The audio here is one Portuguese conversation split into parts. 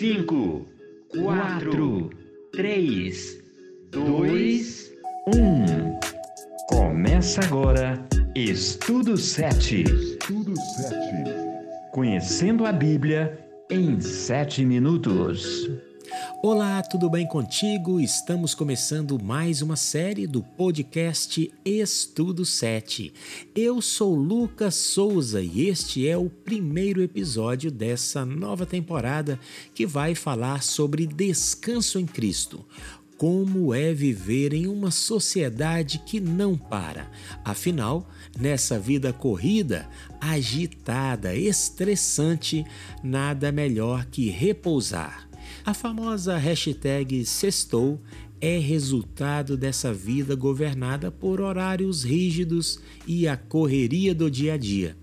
5, 4, 3, 2, 1. Começa agora Estudo 7. Estudo 7. Conhecendo a Bíblia em 7 minutos. Olá, tudo bem contigo? Estamos começando mais uma série do podcast Estudo 7. Eu sou Lucas Souza e este é o primeiro episódio dessa nova temporada que vai falar sobre descanso em Cristo como é viver em uma sociedade que não para. Afinal, nessa vida corrida, agitada, estressante, nada melhor que repousar. A famosa hashtag Sextou é resultado dessa vida governada por horários rígidos e a correria do dia a dia.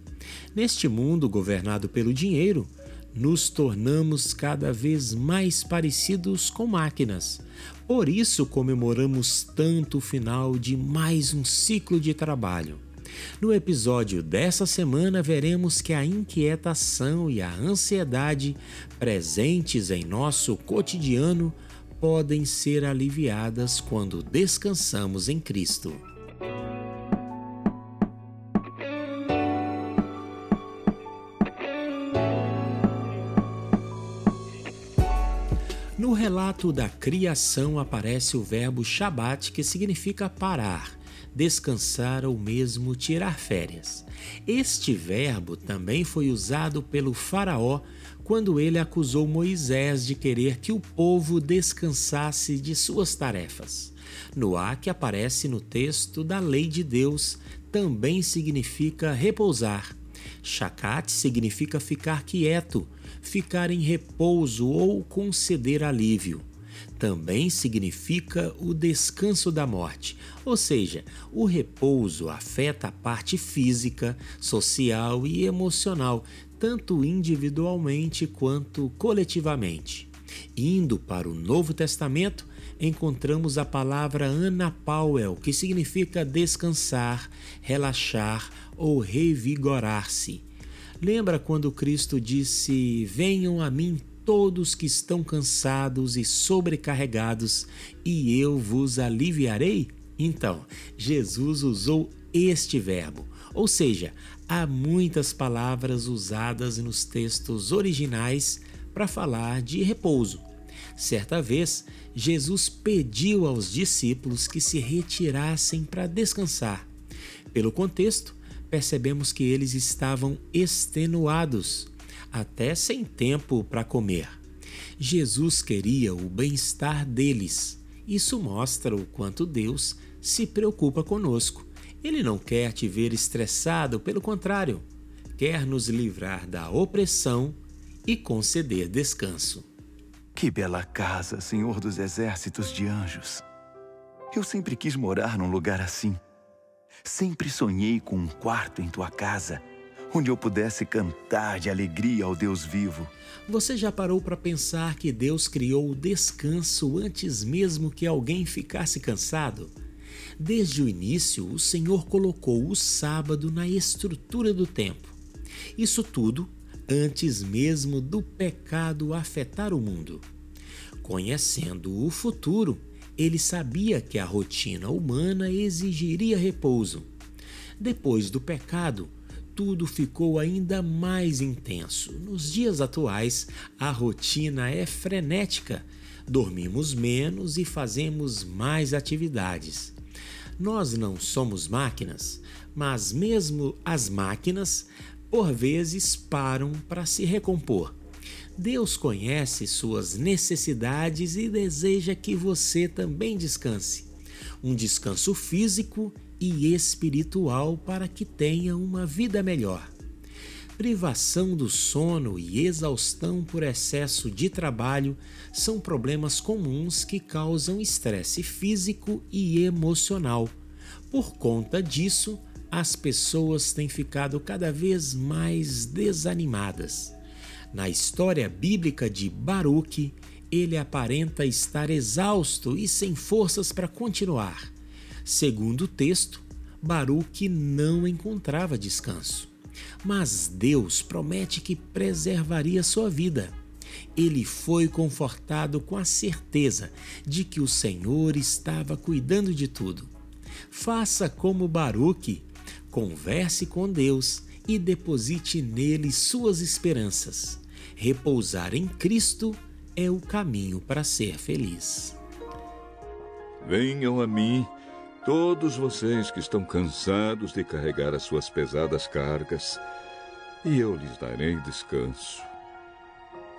Neste mundo governado pelo dinheiro, nos tornamos cada vez mais parecidos com máquinas. Por isso comemoramos tanto o final de mais um ciclo de trabalho. No episódio dessa semana, veremos que a inquietação e a ansiedade presentes em nosso cotidiano podem ser aliviadas quando descansamos em Cristo. No relato da criação aparece o verbo Shabat, que significa parar descansar ou mesmo tirar férias. Este verbo também foi usado pelo Faraó quando ele acusou Moisés de querer que o povo descansasse de suas tarefas. Noá, que aparece no texto da lei de Deus, também significa repousar. Shakat significa ficar quieto, ficar em repouso ou conceder alívio também significa o descanso da morte, ou seja, o repouso afeta a parte física, social e emocional, tanto individualmente quanto coletivamente. Indo para o Novo Testamento, encontramos a palavra Ana Powell, que significa descansar, relaxar ou revigorar-se. Lembra quando Cristo disse: Venham a mim todos que estão cansados e sobrecarregados, e eu vos aliviarei? Então, Jesus usou este verbo, ou seja, há muitas palavras usadas nos textos originais para falar de repouso. Certa vez, Jesus pediu aos discípulos que se retirassem para descansar. Pelo contexto, percebemos que eles estavam extenuados até sem tempo para comer. Jesus queria o bem-estar deles. Isso mostra o quanto Deus se preocupa conosco. Ele não quer te ver estressado, pelo contrário, quer nos livrar da opressão e conceder descanso. Que bela casa, Senhor dos exércitos de anjos! Eu sempre quis morar num lugar assim. Sempre sonhei com um quarto em tua casa onde eu pudesse cantar de alegria ao Deus vivo. Você já parou para pensar que Deus criou o descanso antes mesmo que alguém ficasse cansado? Desde o início, o Senhor colocou o sábado na estrutura do tempo. Isso tudo antes mesmo do pecado afetar o mundo. Conhecendo o futuro, ele sabia que a rotina humana exigiria repouso. Depois do pecado, tudo ficou ainda mais intenso. Nos dias atuais, a rotina é frenética. Dormimos menos e fazemos mais atividades. Nós não somos máquinas, mas mesmo as máquinas, por vezes, param para se recompor. Deus conhece suas necessidades e deseja que você também descanse. Um descanso físico e espiritual para que tenha uma vida melhor. Privação do sono e exaustão por excesso de trabalho são problemas comuns que causam estresse físico e emocional. Por conta disso, as pessoas têm ficado cada vez mais desanimadas. Na história bíblica de Baruque, ele aparenta estar exausto e sem forças para continuar. Segundo o texto, Baruque não encontrava descanso. Mas Deus promete que preservaria sua vida. ele foi confortado com a certeza de que o Senhor estava cuidando de tudo. Faça como Baruque, converse com Deus e deposite nele suas esperanças. Repousar em Cristo é o caminho para ser feliz. Venham a mim, todos vocês que estão cansados de carregar as suas pesadas cargas, e eu lhes darei descanso.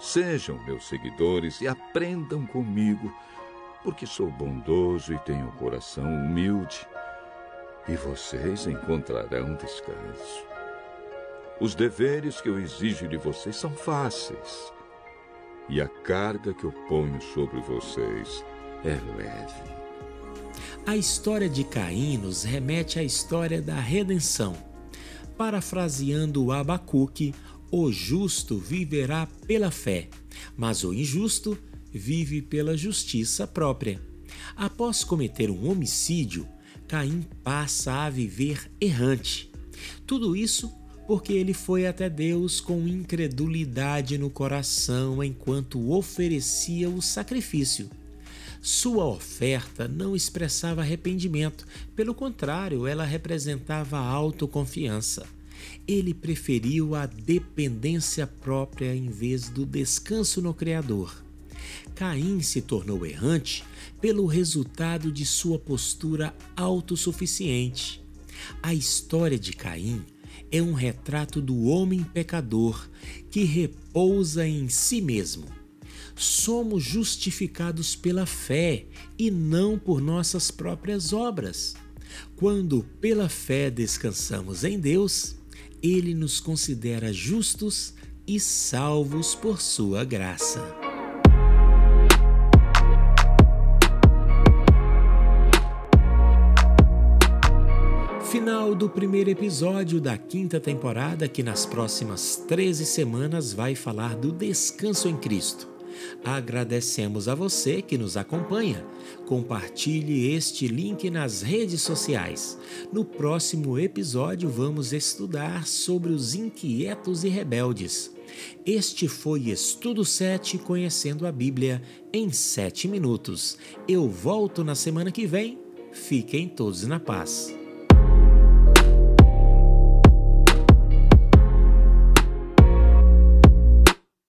Sejam meus seguidores e aprendam comigo, porque sou bondoso e tenho um coração humilde, e vocês encontrarão descanso. Os deveres que eu exijo de vocês são fáceis, e a carga que eu ponho sobre vocês é leve. A história de Caim nos remete à história da redenção. Parafraseando Abacuque, o justo viverá pela fé, mas o injusto vive pela justiça própria. Após cometer um homicídio, Caim passa a viver errante. Tudo isso porque ele foi até Deus com incredulidade no coração enquanto oferecia o sacrifício. Sua oferta não expressava arrependimento, pelo contrário, ela representava autoconfiança. Ele preferiu a dependência própria em vez do descanso no Criador. Caim se tornou errante pelo resultado de sua postura autossuficiente. A história de Caim é um retrato do homem pecador que repousa em si mesmo. Somos justificados pela fé e não por nossas próprias obras. Quando pela fé descansamos em Deus, Ele nos considera justos e salvos por Sua graça. Final do primeiro episódio da quinta temporada, que nas próximas 13 semanas vai falar do descanso em Cristo. Agradecemos a você que nos acompanha. Compartilhe este link nas redes sociais. No próximo episódio, vamos estudar sobre os inquietos e rebeldes. Este foi Estudo 7 Conhecendo a Bíblia em 7 minutos. Eu volto na semana que vem. Fiquem todos na paz.